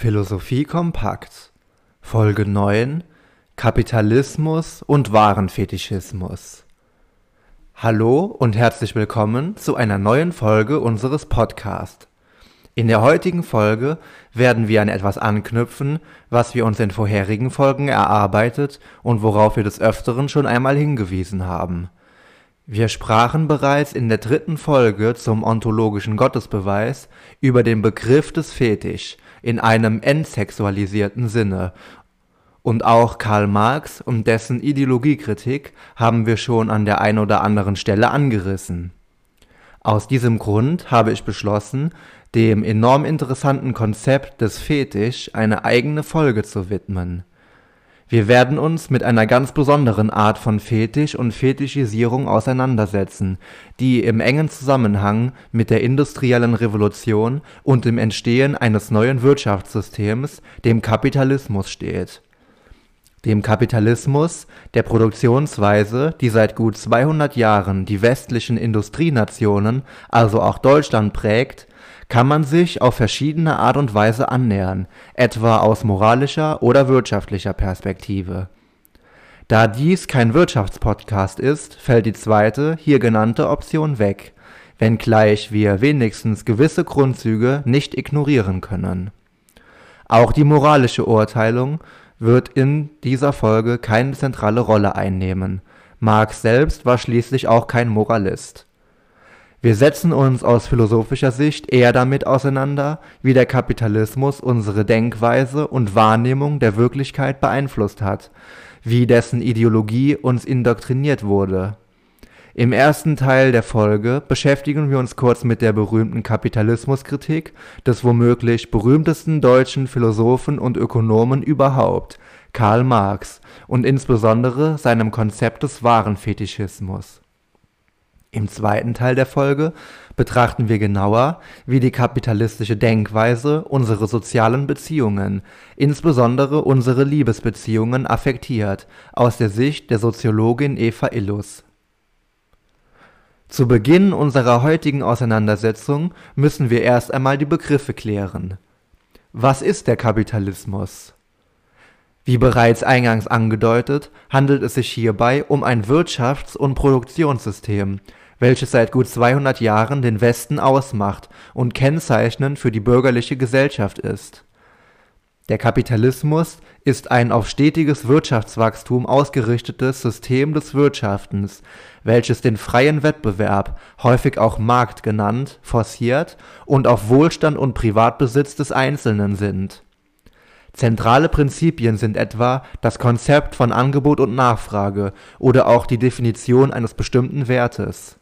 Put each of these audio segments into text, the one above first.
Philosophie kompakt Folge 9 Kapitalismus und Warenfetischismus Hallo und herzlich willkommen zu einer neuen Folge unseres Podcasts. In der heutigen Folge werden wir an etwas anknüpfen, was wir uns in vorherigen Folgen erarbeitet und worauf wir des Öfteren schon einmal hingewiesen haben. Wir sprachen bereits in der dritten Folge zum ontologischen Gottesbeweis über den Begriff des Fetisch in einem entsexualisierten Sinne. Und auch Karl Marx und dessen Ideologiekritik haben wir schon an der einen oder anderen Stelle angerissen. Aus diesem Grund habe ich beschlossen, dem enorm interessanten Konzept des Fetisch eine eigene Folge zu widmen wir werden uns mit einer ganz besonderen Art von Fetisch und Fetischisierung auseinandersetzen, die im engen Zusammenhang mit der industriellen Revolution und dem Entstehen eines neuen Wirtschaftssystems, dem Kapitalismus steht. Dem Kapitalismus, der Produktionsweise, die seit gut 200 Jahren die westlichen Industrienationen, also auch Deutschland prägt kann man sich auf verschiedene Art und Weise annähern, etwa aus moralischer oder wirtschaftlicher Perspektive. Da dies kein Wirtschaftspodcast ist, fällt die zweite, hier genannte Option weg, wenngleich wir wenigstens gewisse Grundzüge nicht ignorieren können. Auch die moralische Urteilung wird in dieser Folge keine zentrale Rolle einnehmen. Marx selbst war schließlich auch kein Moralist wir setzen uns aus philosophischer Sicht eher damit auseinander, wie der Kapitalismus unsere Denkweise und Wahrnehmung der Wirklichkeit beeinflusst hat, wie dessen Ideologie uns indoktriniert wurde. Im ersten Teil der Folge beschäftigen wir uns kurz mit der berühmten Kapitalismuskritik des womöglich berühmtesten deutschen Philosophen und Ökonomen überhaupt, Karl Marx, und insbesondere seinem Konzept des Warenfetischismus im zweiten Teil der Folge betrachten wir genauer, wie die kapitalistische Denkweise unsere sozialen Beziehungen, insbesondere unsere Liebesbeziehungen, affektiert, aus der Sicht der Soziologin Eva Illus. Zu Beginn unserer heutigen Auseinandersetzung müssen wir erst einmal die Begriffe klären. Was ist der Kapitalismus? Wie bereits eingangs angedeutet, handelt es sich hierbei um ein Wirtschafts- und Produktionssystem, welches seit gut 200 Jahren den Westen ausmacht und kennzeichnend für die bürgerliche Gesellschaft ist. Der Kapitalismus ist ein auf stetiges Wirtschaftswachstum ausgerichtetes System des Wirtschaftens, welches den freien Wettbewerb, häufig auch Markt genannt, forciert und auf Wohlstand und Privatbesitz des Einzelnen sinnt. Zentrale Prinzipien sind etwa das Konzept von Angebot und Nachfrage oder auch die Definition eines bestimmten Wertes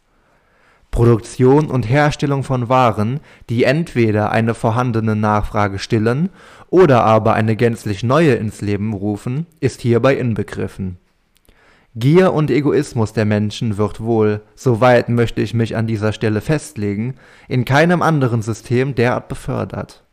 Produktion und Herstellung von Waren, die entweder eine vorhandene Nachfrage stillen oder aber eine gänzlich neue ins Leben rufen, ist hierbei inbegriffen. Gier und Egoismus der Menschen wird wohl, soweit möchte ich mich an dieser Stelle festlegen, in keinem anderen System derart befördert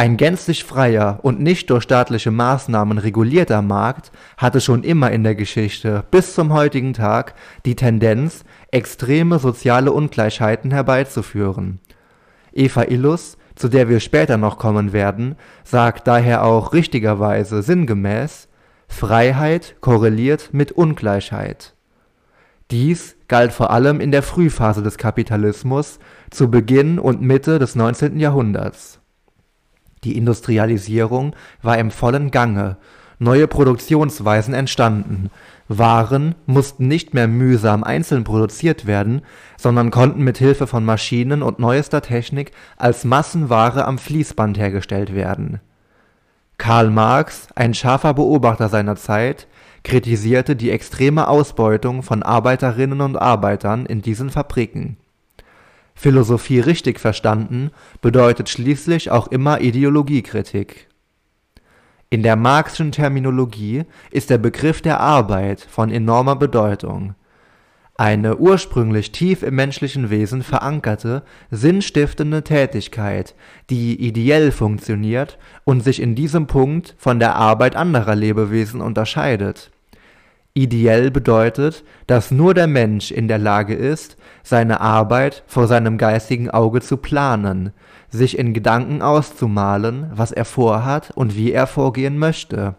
ein gänzlich freier und nicht durch staatliche Maßnahmen regulierter Markt hatte schon immer in der Geschichte bis zum heutigen Tag die Tendenz, extreme soziale Ungleichheiten herbeizuführen. Eva Illus, zu der wir später noch kommen werden, sagt daher auch richtigerweise sinngemäß, Freiheit korreliert mit Ungleichheit. Dies galt vor allem in der Frühphase des Kapitalismus zu Beginn und Mitte des 19. Jahrhunderts die Industrialisierung war im vollen Gange, neue Produktionsweisen entstanden, Waren mussten nicht mehr mühsam einzeln produziert werden, sondern konnten mit Hilfe von Maschinen und neuester Technik als Massenware am Fließband hergestellt werden. Karl Marx, ein scharfer Beobachter seiner Zeit, kritisierte die extreme Ausbeutung von Arbeiterinnen und Arbeitern in diesen Fabriken Philosophie richtig verstanden bedeutet schließlich auch immer Ideologiekritik. In der Marxischen Terminologie ist der Begriff der Arbeit von enormer Bedeutung. Eine ursprünglich tief im menschlichen Wesen verankerte, sinnstiftende Tätigkeit, die ideell funktioniert und sich in diesem Punkt von der Arbeit anderer Lebewesen unterscheidet Ideell bedeutet, dass nur der Mensch in der Lage ist, seine Arbeit vor seinem geistigen Auge zu planen, sich in Gedanken auszumalen, was er vorhat und wie er vorgehen möchte.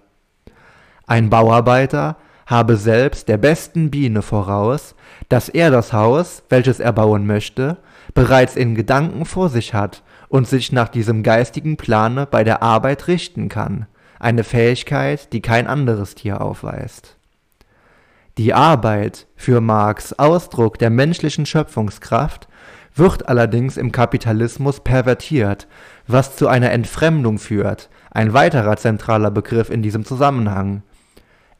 Ein Bauarbeiter habe selbst der besten Biene voraus, dass er das Haus, welches er bauen möchte, bereits in Gedanken vor sich hat und sich nach diesem geistigen Plane bei der Arbeit richten kann, eine Fähigkeit, die kein anderes Tier aufweist. Die Arbeit, für Marx Ausdruck der menschlichen Schöpfungskraft, wird allerdings im Kapitalismus pervertiert, was zu einer Entfremdung führt, ein weiterer zentraler Begriff in diesem Zusammenhang.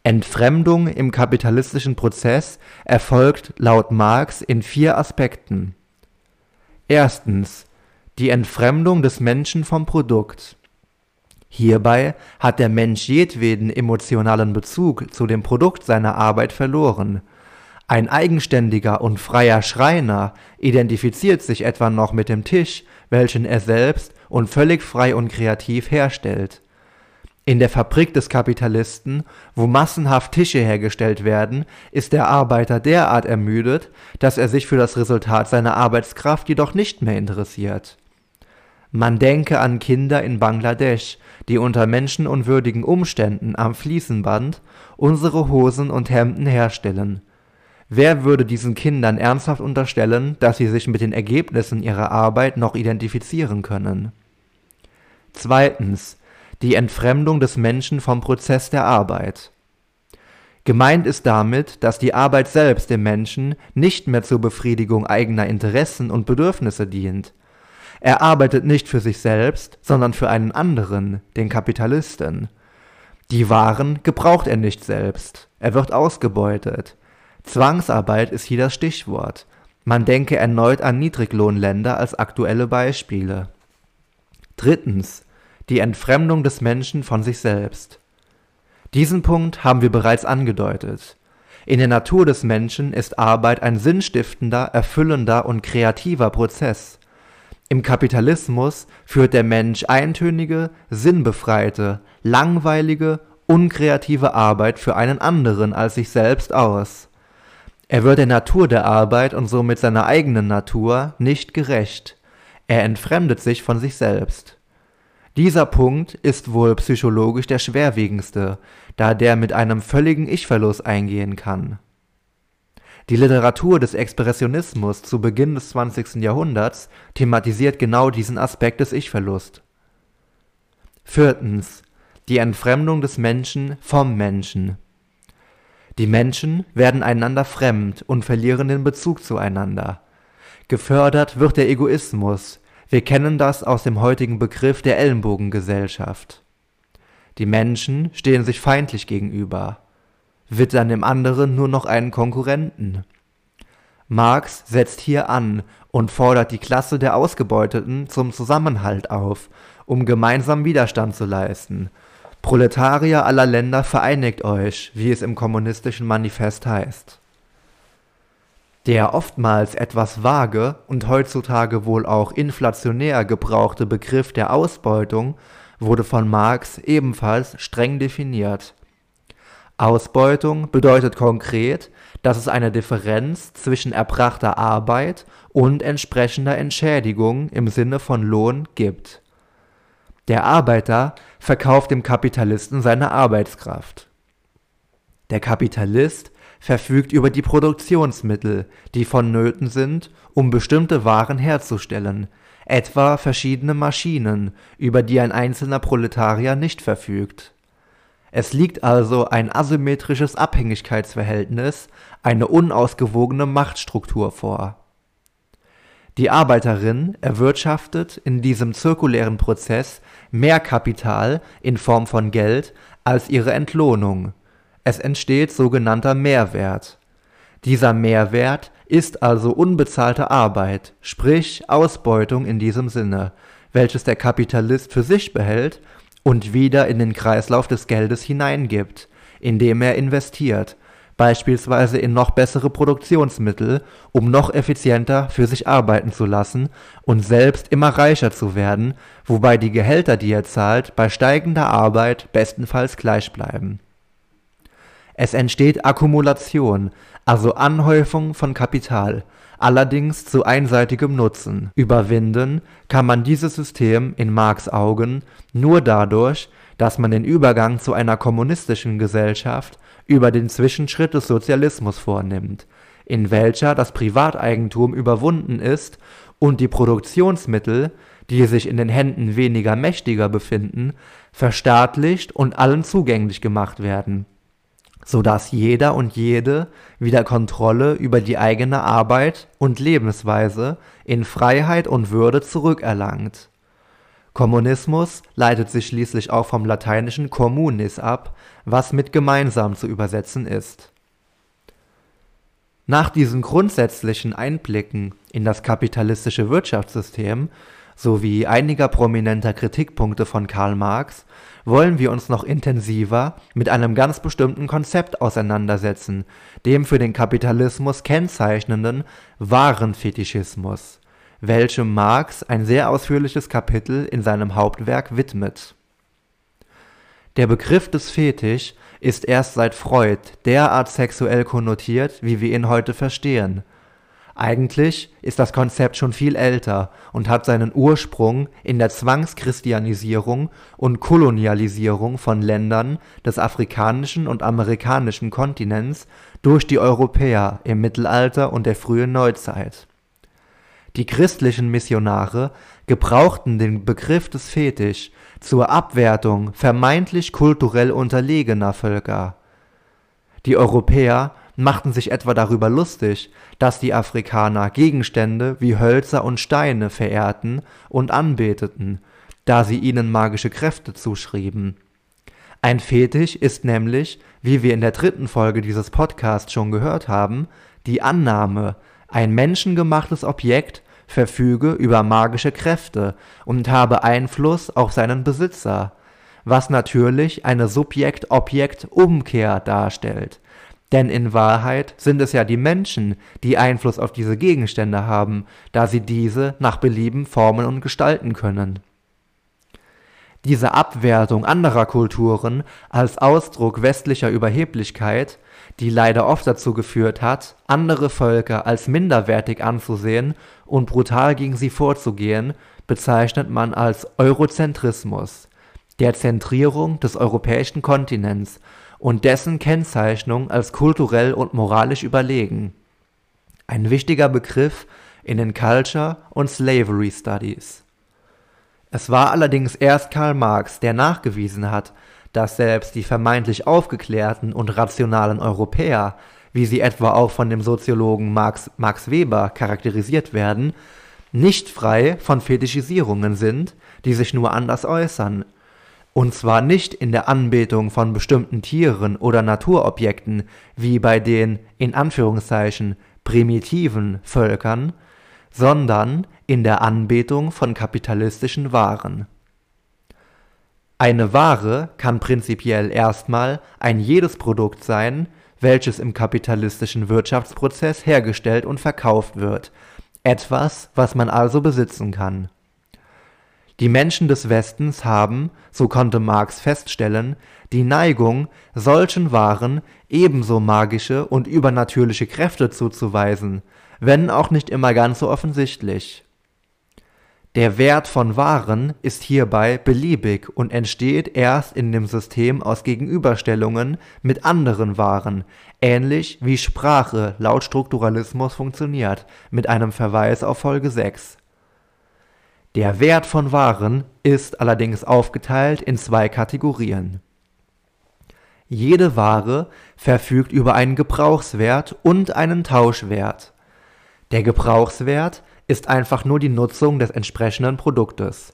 Entfremdung im kapitalistischen Prozess erfolgt laut Marx in vier Aspekten. Erstens die Entfremdung des Menschen vom Produkt. Hierbei hat der Mensch jedweden emotionalen Bezug zu dem Produkt seiner Arbeit verloren ein eigenständiger und freier Schreiner identifiziert sich etwa noch mit dem Tisch, welchen er selbst und völlig frei und kreativ herstellt. In der Fabrik des Kapitalisten, wo massenhaft Tische hergestellt werden, ist der Arbeiter derart ermüdet, dass er sich für das Resultat seiner Arbeitskraft jedoch nicht mehr interessiert. Man denke an Kinder in Bangladesch, die unter menschenunwürdigen Umständen am Fließenband unsere Hosen und Hemden herstellen Wer würde diesen Kindern ernsthaft unterstellen, dass sie sich mit den Ergebnissen ihrer Arbeit noch identifizieren können? Zweitens. Die Entfremdung des Menschen vom Prozess der Arbeit. Gemeint ist damit, dass die Arbeit selbst dem Menschen nicht mehr zur Befriedigung eigener Interessen und Bedürfnisse dient. Er arbeitet nicht für sich selbst, sondern für einen anderen, den Kapitalisten. Die Waren gebraucht er nicht selbst, er wird ausgebeutet. Zwangsarbeit ist hier das Stichwort. Man denke erneut an Niedriglohnländer als aktuelle Beispiele. Drittens. Die Entfremdung des Menschen von sich selbst. Diesen Punkt haben wir bereits angedeutet. In der Natur des Menschen ist Arbeit ein sinnstiftender, erfüllender und kreativer Prozess. Im Kapitalismus führt der Mensch eintönige, sinnbefreite, langweilige, unkreative Arbeit für einen anderen als sich selbst aus. Er wird der Natur der Arbeit und somit seiner eigenen Natur nicht gerecht. Er entfremdet sich von sich selbst. Dieser Punkt ist wohl psychologisch der schwerwiegendste, da der mit einem völligen Ich-Verlust eingehen kann. Die Literatur des Expressionismus zu Beginn des 20. Jahrhunderts thematisiert genau diesen Aspekt des Ich-Verlust. Viertens. Die Entfremdung des Menschen vom Menschen. Die Menschen werden einander fremd und verlieren den Bezug zueinander. Gefördert wird der Egoismus, wir kennen das aus dem heutigen Begriff der Ellenbogengesellschaft. Die Menschen stehen sich feindlich gegenüber, wittern dem anderen nur noch einen Konkurrenten. Marx setzt hier an und fordert die Klasse der Ausgebeuteten zum Zusammenhalt auf, um gemeinsam Widerstand zu leisten Proletarier aller Länder, vereinigt euch, wie es im kommunistischen Manifest heißt. Der oftmals etwas vage und heutzutage wohl auch inflationär gebrauchte Begriff der Ausbeutung wurde von Marx ebenfalls streng definiert. Ausbeutung bedeutet konkret, dass es eine Differenz zwischen erbrachter Arbeit und entsprechender Entschädigung im Sinne von Lohn gibt. Der Arbeiter verkauft dem Kapitalisten seine Arbeitskraft. Der Kapitalist verfügt über die Produktionsmittel, die vonnöten sind, um bestimmte Waren herzustellen, etwa verschiedene Maschinen, über die ein einzelner Proletarier nicht verfügt. Es liegt also ein asymmetrisches Abhängigkeitsverhältnis, eine unausgewogene Machtstruktur vor. Die Arbeiterin erwirtschaftet in diesem zirkulären Prozess mehr Kapital in Form von Geld als ihre Entlohnung. Es entsteht sogenannter Mehrwert. Dieser Mehrwert ist also unbezahlte Arbeit, sprich Ausbeutung in diesem Sinne, welches der Kapitalist für sich behält und wieder in den Kreislauf des Geldes hineingibt, indem er investiert, beispielsweise in noch bessere Produktionsmittel, um noch effizienter für sich arbeiten zu lassen und selbst immer reicher zu werden, wobei die Gehälter, die er zahlt, bei steigender Arbeit bestenfalls gleich bleiben. Es entsteht Akkumulation, also Anhäufung von Kapital, allerdings zu einseitigem Nutzen. Überwinden kann man dieses System in Marx Augen nur dadurch, dass man den Übergang zu einer kommunistischen Gesellschaft über den Zwischenschritt des Sozialismus vornimmt, in welcher das Privateigentum überwunden ist und die Produktionsmittel, die sich in den Händen weniger Mächtiger befinden, verstaatlicht und allen zugänglich gemacht werden so dass jeder und jede wieder Kontrolle über die eigene Arbeit und Lebensweise in Freiheit und Würde zurückerlangt. Kommunismus leitet sich schließlich auch vom lateinischen communis ab, was mit gemeinsam zu übersetzen ist. Nach diesen grundsätzlichen Einblicken in das kapitalistische Wirtschaftssystem sowie einiger prominenter Kritikpunkte von Karl Marx wollen wir uns noch intensiver mit einem ganz bestimmten Konzept auseinandersetzen, dem für den Kapitalismus kennzeichnenden Warenfetischismus, welchem Marx ein sehr ausführliches Kapitel in seinem Hauptwerk widmet. Der Begriff des Fetisch ist erst seit Freud derart sexuell konnotiert, wie wir ihn heute verstehen eigentlich ist das Konzept schon viel älter und hat seinen Ursprung in der Zwangschristianisierung und Kolonialisierung von Ländern des afrikanischen und amerikanischen Kontinents durch die Europäer im Mittelalter und der frühen Neuzeit. Die christlichen Missionare gebrauchten den Begriff des Fetisch zur Abwertung vermeintlich kulturell unterlegener Völker. Die Europäer machten sich etwa darüber lustig, dass die Afrikaner Gegenstände wie Hölzer und Steine verehrten und anbeteten, da sie ihnen magische Kräfte zuschrieben. Ein Fetisch ist nämlich, wie wir in der dritten Folge dieses Podcasts schon gehört haben, die Annahme, ein menschengemachtes Objekt verfüge über magische Kräfte und habe Einfluss auf seinen Besitzer, was natürlich eine Subjekt-Objekt-Umkehr darstellt, denn in Wahrheit sind es ja die Menschen, die Einfluss auf diese Gegenstände haben, da sie diese nach Belieben formen und gestalten können. Diese Abwertung anderer Kulturen als Ausdruck westlicher Überheblichkeit, die leider oft dazu geführt hat, andere Völker als minderwertig anzusehen und brutal gegen sie vorzugehen, bezeichnet man als Eurozentrismus, der Zentrierung des europäischen Kontinents und dessen Kennzeichnung als kulturell und moralisch überlegen. Ein wichtiger Begriff in den Culture und Slavery Studies. Es war allerdings erst Karl Marx, der nachgewiesen hat, dass selbst die vermeintlich aufgeklärten und rationalen Europäer, wie sie etwa auch von dem Soziologen Max, Max Weber charakterisiert werden, nicht frei von Fetischisierungen sind, die sich nur anders äußern, und zwar nicht in der Anbetung von bestimmten Tieren oder Naturobjekten wie bei den in Anführungszeichen primitiven Völkern, sondern in der Anbetung von kapitalistischen Waren. Eine Ware kann prinzipiell erstmal ein jedes Produkt sein, welches im kapitalistischen Wirtschaftsprozess hergestellt und verkauft wird, etwas, was man also besitzen kann die Menschen des Westens haben, so konnte Marx feststellen, die Neigung, solchen Waren ebenso magische und übernatürliche Kräfte zuzuweisen, wenn auch nicht immer ganz so offensichtlich. Der Wert von Waren ist hierbei beliebig und entsteht erst in dem System aus Gegenüberstellungen mit anderen Waren, ähnlich wie Sprache laut Strukturalismus funktioniert, mit einem Verweis auf Folge 6 der Wert von Waren ist allerdings aufgeteilt in zwei Kategorien. Jede Ware verfügt über einen Gebrauchswert und einen Tauschwert. Der Gebrauchswert ist einfach nur die Nutzung des entsprechenden Produktes.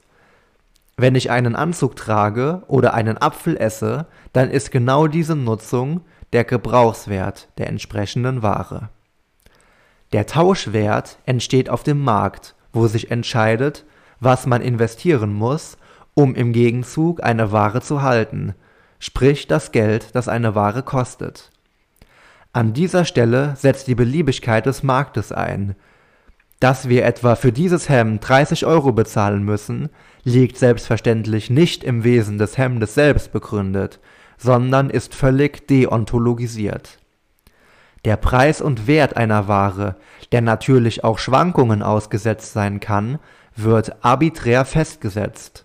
Wenn ich einen Anzug trage oder einen Apfel esse, dann ist genau diese Nutzung der Gebrauchswert der entsprechenden Ware. Der Tauschwert entsteht auf dem Markt, wo sich entscheidet, was man investieren muss, um im Gegenzug eine Ware zu halten, sprich das Geld, das eine Ware kostet. An dieser Stelle setzt die Beliebigkeit des Marktes ein. Dass wir etwa für dieses Hemd 30 Euro bezahlen müssen, liegt selbstverständlich nicht im Wesen des Hemdes selbst begründet, sondern ist völlig deontologisiert. Der Preis und Wert einer Ware, der natürlich auch Schwankungen ausgesetzt sein kann, wird arbiträr festgesetzt.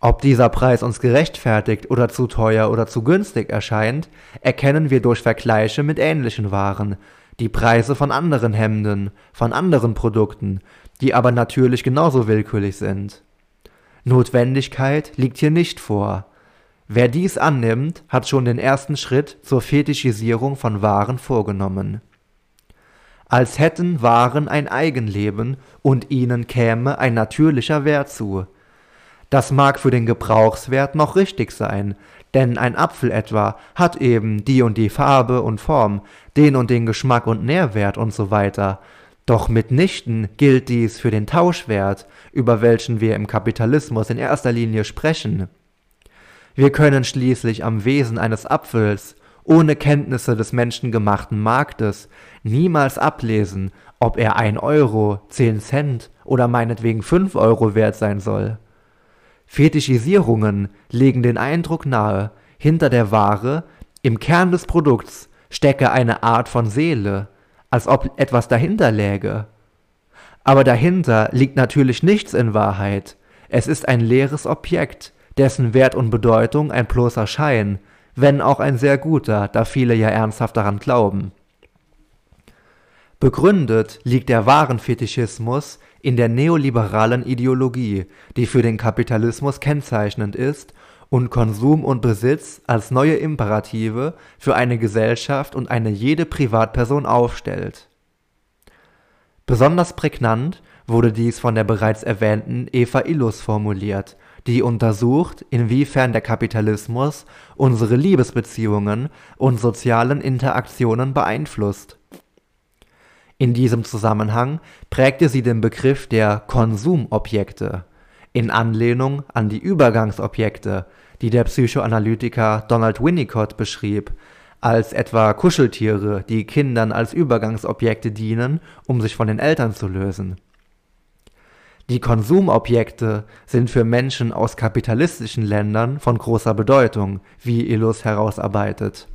Ob dieser Preis uns gerechtfertigt oder zu teuer oder zu günstig erscheint, erkennen wir durch Vergleiche mit ähnlichen Waren, die Preise von anderen Hemden, von anderen Produkten, die aber natürlich genauso willkürlich sind. Notwendigkeit liegt hier nicht vor. Wer dies annimmt, hat schon den ersten Schritt zur Fetischisierung von Waren vorgenommen. Als hätten Waren ein Eigenleben und ihnen käme ein natürlicher Wert zu. Das mag für den Gebrauchswert noch richtig sein, denn ein Apfel etwa hat eben die und die Farbe und Form, den und den Geschmack und Nährwert und so weiter, doch mitnichten gilt dies für den Tauschwert, über welchen wir im Kapitalismus in erster Linie sprechen. Wir können schließlich am Wesen eines Apfels, ohne Kenntnisse des menschengemachten Marktes, niemals ablesen, ob er ein Euro, zehn Cent oder meinetwegen fünf Euro wert sein soll. Fetischisierungen legen den Eindruck nahe, hinter der Ware, im Kern des Produkts, stecke eine Art von Seele, als ob etwas dahinter läge. Aber dahinter liegt natürlich nichts in Wahrheit. Es ist ein leeres Objekt, dessen Wert und Bedeutung ein bloßer Schein, wenn auch ein sehr guter, da viele ja ernsthaft daran glauben. Begründet liegt der Warenfetischismus in der neoliberalen Ideologie, die für den Kapitalismus kennzeichnend ist und Konsum und Besitz als neue Imperative für eine Gesellschaft und eine jede Privatperson aufstellt. Besonders prägnant wurde dies von der bereits erwähnten Eva Illus formuliert, die untersucht, inwiefern der Kapitalismus unsere Liebesbeziehungen und sozialen Interaktionen beeinflusst. In diesem Zusammenhang prägte sie den Begriff der Konsumobjekte in Anlehnung an die Übergangsobjekte, die der Psychoanalytiker Donald Winnicott beschrieb, als etwa Kuscheltiere, die Kindern als Übergangsobjekte dienen, um sich von den Eltern zu lösen. Die Konsumobjekte sind für Menschen aus kapitalistischen Ländern von großer Bedeutung, wie Illus herausarbeitet.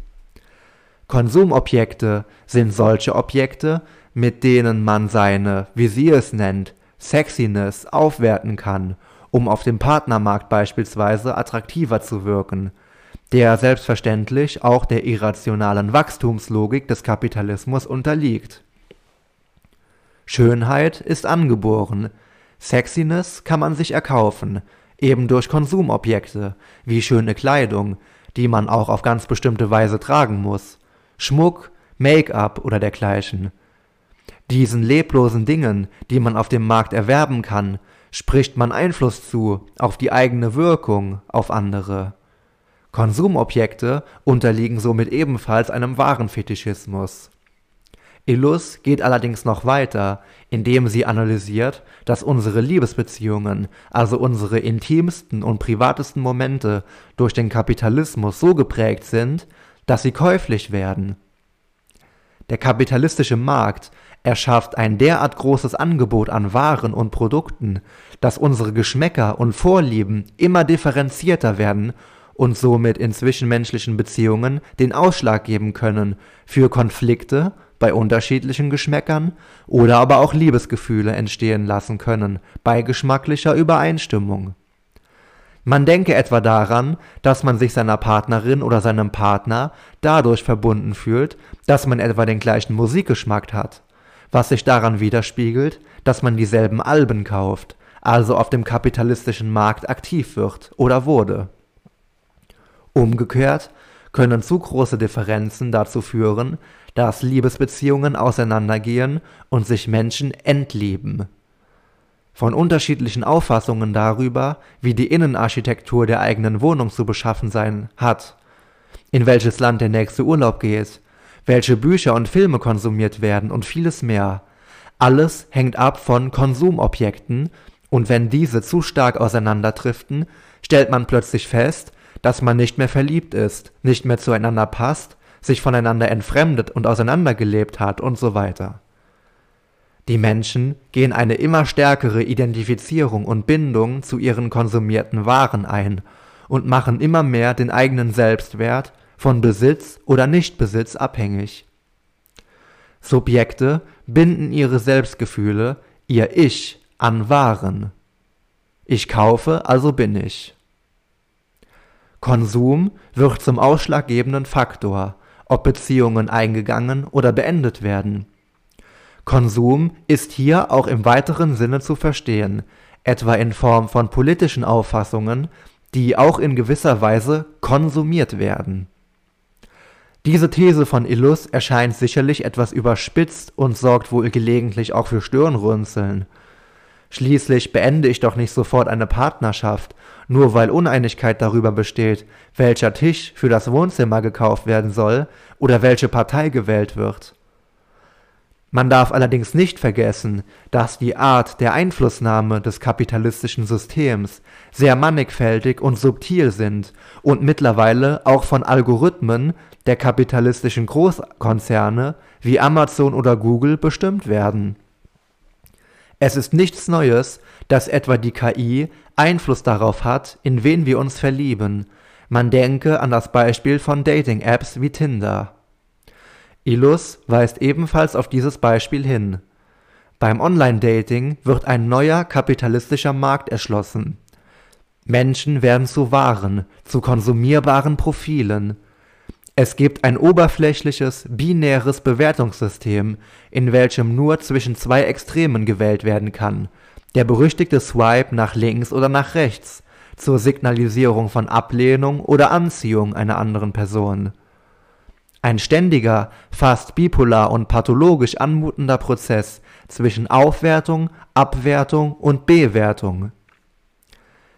Konsumobjekte sind solche Objekte, mit denen man seine, wie sie es nennt, Sexiness aufwerten kann, um auf dem Partnermarkt beispielsweise attraktiver zu wirken, der selbstverständlich auch der irrationalen Wachstumslogik des Kapitalismus unterliegt. Schönheit ist angeboren, Sexiness kann man sich erkaufen, eben durch Konsumobjekte, wie schöne Kleidung, die man auch auf ganz bestimmte Weise tragen muss, Schmuck, Make-up oder dergleichen. Diesen leblosen Dingen, die man auf dem Markt erwerben kann, spricht man Einfluss zu auf die eigene Wirkung auf andere. Konsumobjekte unterliegen somit ebenfalls einem Warenfetischismus. Illus geht allerdings noch weiter, indem sie analysiert, dass unsere Liebesbeziehungen, also unsere intimsten und privatesten Momente, durch den Kapitalismus so geprägt sind, dass sie käuflich werden. Der kapitalistische Markt er schafft ein derart großes Angebot an Waren und Produkten, dass unsere Geschmäcker und Vorlieben immer differenzierter werden und somit in zwischenmenschlichen Beziehungen den Ausschlag geben können für Konflikte bei unterschiedlichen Geschmäckern oder aber auch Liebesgefühle entstehen lassen können bei geschmacklicher Übereinstimmung. Man denke etwa daran, dass man sich seiner Partnerin oder seinem Partner dadurch verbunden fühlt, dass man etwa den gleichen Musikgeschmack hat was sich daran widerspiegelt, dass man dieselben Alben kauft, also auf dem kapitalistischen Markt aktiv wird oder wurde. Umgekehrt können zu große Differenzen dazu führen, dass Liebesbeziehungen auseinandergehen und sich Menschen entlieben. Von unterschiedlichen Auffassungen darüber, wie die Innenarchitektur der eigenen Wohnung zu beschaffen sein hat, in welches Land der nächste Urlaub geht, welche Bücher und Filme konsumiert werden und vieles mehr. Alles hängt ab von Konsumobjekten, und wenn diese zu stark auseinanderdriften, stellt man plötzlich fest, dass man nicht mehr verliebt ist, nicht mehr zueinander passt, sich voneinander entfremdet und auseinandergelebt hat und so weiter. Die Menschen gehen eine immer stärkere Identifizierung und Bindung zu ihren konsumierten Waren ein und machen immer mehr den eigenen Selbstwert von Besitz oder Nichtbesitz abhängig. Subjekte binden ihre Selbstgefühle, ihr Ich, an Waren. Ich kaufe, also bin ich. Konsum wird zum ausschlaggebenden Faktor, ob Beziehungen eingegangen oder beendet werden. Konsum ist hier auch im weiteren Sinne zu verstehen, etwa in Form von politischen Auffassungen, die auch in gewisser Weise konsumiert werden. Diese These von Illus erscheint sicherlich etwas überspitzt und sorgt wohl gelegentlich auch für Stirnrunzeln. Schließlich beende ich doch nicht sofort eine Partnerschaft, nur weil Uneinigkeit darüber besteht, welcher Tisch für das Wohnzimmer gekauft werden soll oder welche Partei gewählt wird. Man darf allerdings nicht vergessen, dass die Art der Einflussnahme des kapitalistischen Systems sehr mannigfältig und subtil sind und mittlerweile auch von Algorithmen der kapitalistischen Großkonzerne wie Amazon oder Google bestimmt werden. Es ist nichts Neues, dass etwa die KI Einfluss darauf hat, in wen wir uns verlieben. Man denke an das Beispiel von Dating-Apps wie Tinder. Illus weist ebenfalls auf dieses Beispiel hin. Beim Online-Dating wird ein neuer kapitalistischer Markt erschlossen. Menschen werden zu Waren, zu konsumierbaren Profilen. Es gibt ein oberflächliches, binäres Bewertungssystem, in welchem nur zwischen zwei Extremen gewählt werden kann. Der berüchtigte Swipe nach links oder nach rechts zur Signalisierung von Ablehnung oder Anziehung einer anderen Person ein ständiger, fast bipolar und pathologisch anmutender Prozess zwischen Aufwertung, Abwertung und Bewertung.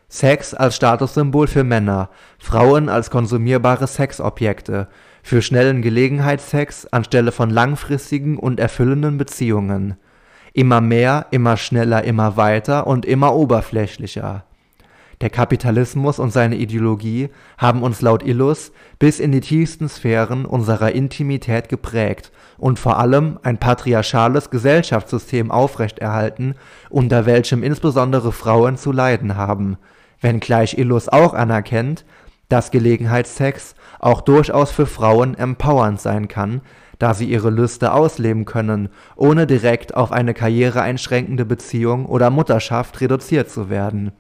Sex als Statussymbol für Männer, Frauen als konsumierbare Sexobjekte, für schnellen Gelegenheitssex anstelle von langfristigen und erfüllenden Beziehungen. Immer mehr, immer schneller, immer weiter und immer oberflächlicher der Kapitalismus und seine Ideologie haben uns laut Illus bis in die tiefsten Sphären unserer Intimität geprägt und vor allem ein patriarchales Gesellschaftssystem aufrechterhalten, unter welchem insbesondere Frauen zu leiden haben, wenngleich Illus auch anerkennt, dass Gelegenheitssex auch durchaus für Frauen empowernd sein kann, da sie ihre Lüste ausleben können, ohne direkt auf eine karriereeinschränkende Beziehung oder Mutterschaft reduziert zu werden.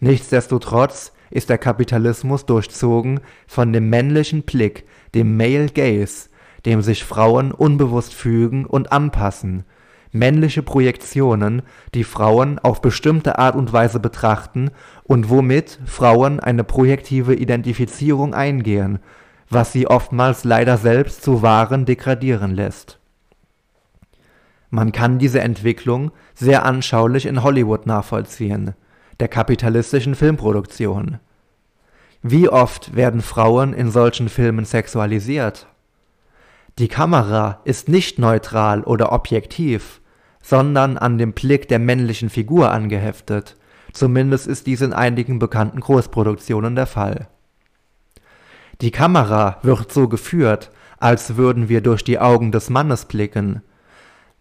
Nichtsdestotrotz ist der Kapitalismus durchzogen von dem männlichen Blick, dem Male Gaze, dem sich Frauen unbewusst fügen und anpassen, männliche Projektionen, die Frauen auf bestimmte Art und Weise betrachten und womit Frauen eine projektive Identifizierung eingehen, was sie oftmals leider selbst zu Waren degradieren lässt. Man kann diese Entwicklung sehr anschaulich in Hollywood nachvollziehen der kapitalistischen Filmproduktion. Wie oft werden Frauen in solchen Filmen sexualisiert? Die Kamera ist nicht neutral oder objektiv, sondern an dem Blick der männlichen Figur angeheftet, zumindest ist dies in einigen bekannten Großproduktionen der Fall. Die Kamera wird so geführt, als würden wir durch die Augen des Mannes blicken,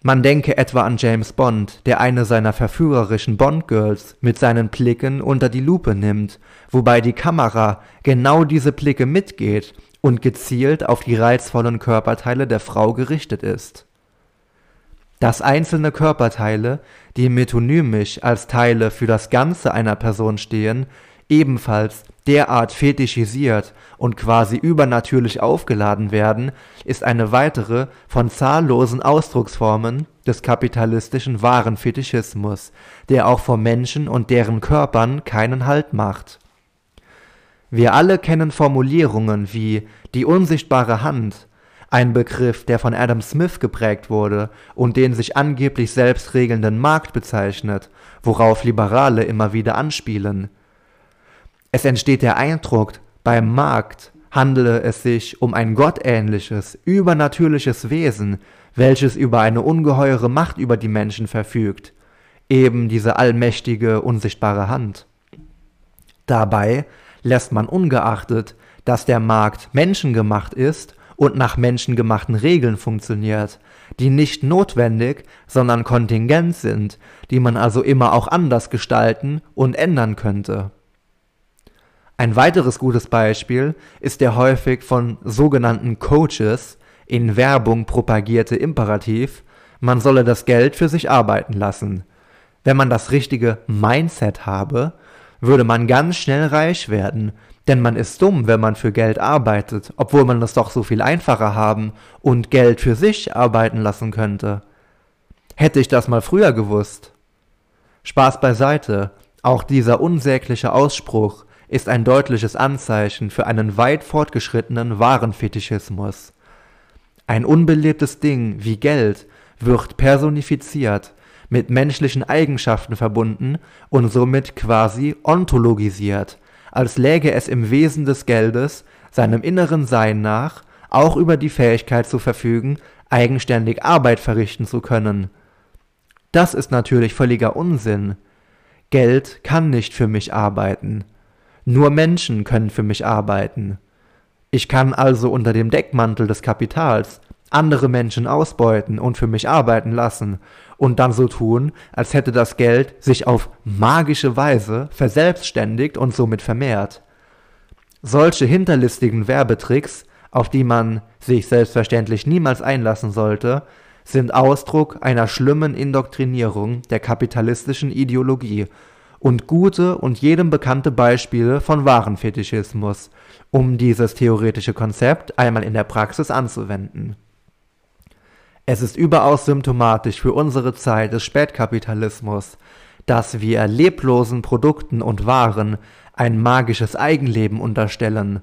man denke etwa an James Bond, der eine seiner verführerischen Bond-Girls mit seinen Blicken unter die Lupe nimmt, wobei die Kamera genau diese Blicke mitgeht und gezielt auf die reizvollen Körperteile der Frau gerichtet ist. Dass einzelne Körperteile, die metonymisch als Teile für das Ganze einer Person stehen, ebenfalls derart fetischisiert und quasi übernatürlich aufgeladen werden, ist eine weitere von zahllosen Ausdrucksformen des kapitalistischen Warenfetischismus, der auch vor Menschen und deren Körpern keinen Halt macht. Wir alle kennen Formulierungen wie die unsichtbare Hand, ein Begriff, der von Adam Smith geprägt wurde und den sich angeblich selbst regelnden Markt bezeichnet, worauf Liberale immer wieder anspielen, es entsteht der Eindruck, beim Markt handele es sich um ein gottähnliches, übernatürliches Wesen, welches über eine ungeheure Macht über die Menschen verfügt, eben diese allmächtige, unsichtbare Hand. Dabei lässt man ungeachtet, dass der Markt menschengemacht ist und nach menschengemachten Regeln funktioniert, die nicht notwendig, sondern kontingent sind, die man also immer auch anders gestalten und ändern könnte. Ein weiteres gutes Beispiel ist der häufig von sogenannten Coaches in Werbung propagierte Imperativ, man solle das Geld für sich arbeiten lassen. Wenn man das richtige Mindset habe, würde man ganz schnell reich werden, denn man ist dumm, wenn man für Geld arbeitet, obwohl man es doch so viel einfacher haben und Geld für sich arbeiten lassen könnte. Hätte ich das mal früher gewusst. Spaß beiseite, auch dieser unsägliche Ausspruch ist ein deutliches Anzeichen für einen weit fortgeschrittenen Warenfetischismus. Ein unbelebtes Ding wie Geld wird personifiziert, mit menschlichen Eigenschaften verbunden und somit quasi ontologisiert, als läge es im Wesen des Geldes, seinem inneren Sein nach, auch über die Fähigkeit zu verfügen, eigenständig Arbeit verrichten zu können. Das ist natürlich völliger Unsinn. Geld kann nicht für mich arbeiten. Nur Menschen können für mich arbeiten. Ich kann also unter dem Deckmantel des Kapitals andere Menschen ausbeuten und für mich arbeiten lassen und dann so tun, als hätte das Geld sich auf magische Weise verselbstständigt und somit vermehrt. Solche hinterlistigen Werbetricks, auf die man sich selbstverständlich niemals einlassen sollte, sind Ausdruck einer schlimmen Indoktrinierung der kapitalistischen Ideologie und gute und jedem bekannte Beispiele von Warenfetischismus, um dieses theoretische Konzept einmal in der Praxis anzuwenden. Es ist überaus symptomatisch für unsere Zeit des Spätkapitalismus, dass wir leblosen Produkten und Waren ein magisches Eigenleben unterstellen,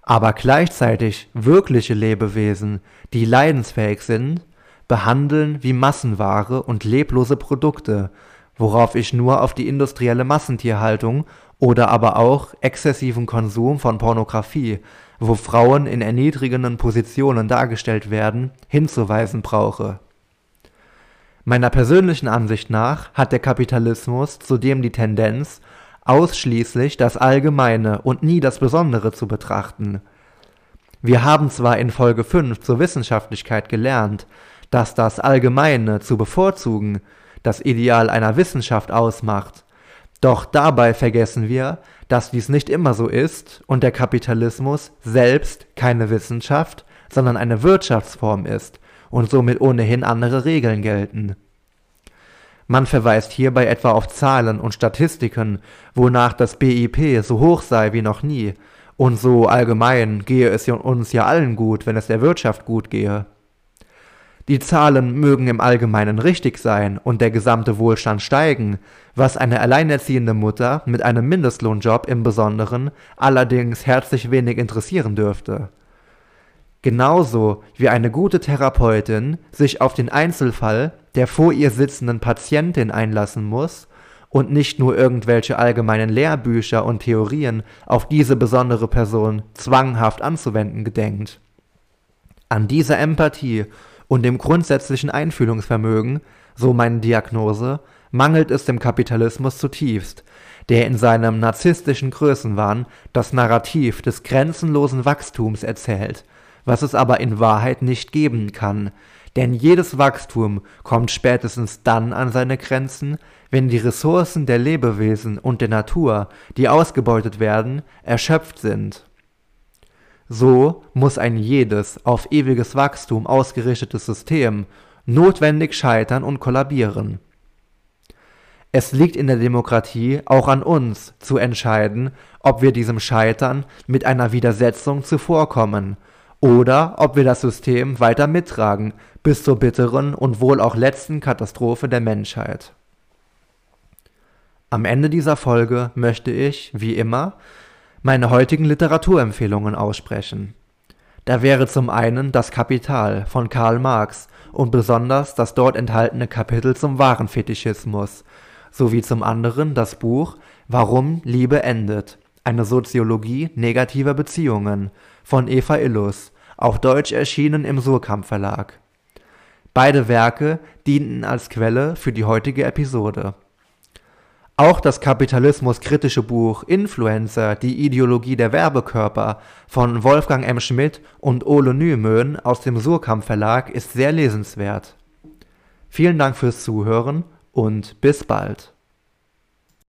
aber gleichzeitig wirkliche Lebewesen, die leidensfähig sind, behandeln wie Massenware und leblose Produkte, worauf ich nur auf die industrielle Massentierhaltung oder aber auch exzessiven Konsum von Pornografie, wo Frauen in erniedrigenden Positionen dargestellt werden, hinzuweisen brauche. Meiner persönlichen Ansicht nach hat der Kapitalismus zudem die Tendenz, ausschließlich das Allgemeine und nie das Besondere zu betrachten. Wir haben zwar in Folge 5 zur Wissenschaftlichkeit gelernt, dass das Allgemeine zu bevorzugen das Ideal einer Wissenschaft ausmacht. Doch dabei vergessen wir, dass dies nicht immer so ist und der Kapitalismus selbst keine Wissenschaft, sondern eine Wirtschaftsform ist und somit ohnehin andere Regeln gelten. Man verweist hierbei etwa auf Zahlen und Statistiken, wonach das BIP so hoch sei wie noch nie, und so allgemein gehe es uns ja allen gut, wenn es der Wirtschaft gut gehe. Die Zahlen mögen im Allgemeinen richtig sein und der gesamte Wohlstand steigen, was eine alleinerziehende Mutter mit einem Mindestlohnjob im Besonderen allerdings herzlich wenig interessieren dürfte. Genauso wie eine gute Therapeutin sich auf den Einzelfall der vor ihr sitzenden Patientin einlassen muss und nicht nur irgendwelche allgemeinen Lehrbücher und Theorien auf diese besondere Person zwanghaft anzuwenden gedenkt. An dieser Empathie und dem grundsätzlichen Einfühlungsvermögen, so meine Diagnose, mangelt es dem Kapitalismus zutiefst, der in seinem narzisstischen Größenwahn das Narrativ des grenzenlosen Wachstums erzählt, was es aber in Wahrheit nicht geben kann, denn jedes Wachstum kommt spätestens dann an seine Grenzen, wenn die Ressourcen der Lebewesen und der Natur, die ausgebeutet werden, erschöpft sind. So muss ein jedes auf ewiges Wachstum ausgerichtetes System notwendig scheitern und kollabieren. Es liegt in der Demokratie auch an uns zu entscheiden, ob wir diesem Scheitern mit einer Widersetzung zuvorkommen oder ob wir das System weiter mittragen bis zur bitteren und wohl auch letzten Katastrophe der Menschheit. Am Ende dieser Folge möchte ich, wie immer, meine heutigen Literaturempfehlungen aussprechen. Da wäre zum einen Das Kapital von Karl Marx und besonders das dort enthaltene Kapitel zum Warenfetischismus, sowie zum anderen das Buch Warum Liebe endet, eine Soziologie negativer Beziehungen von Eva Illus, auf Deutsch erschienen im Surkamp Verlag. Beide Werke dienten als Quelle für die heutige Episode auch das kapitalismuskritische Buch Influencer, die Ideologie der Werbekörper von Wolfgang M. Schmidt und Ole Nymöen aus dem Surkamp Verlag ist sehr lesenswert. Vielen Dank fürs Zuhören und bis bald.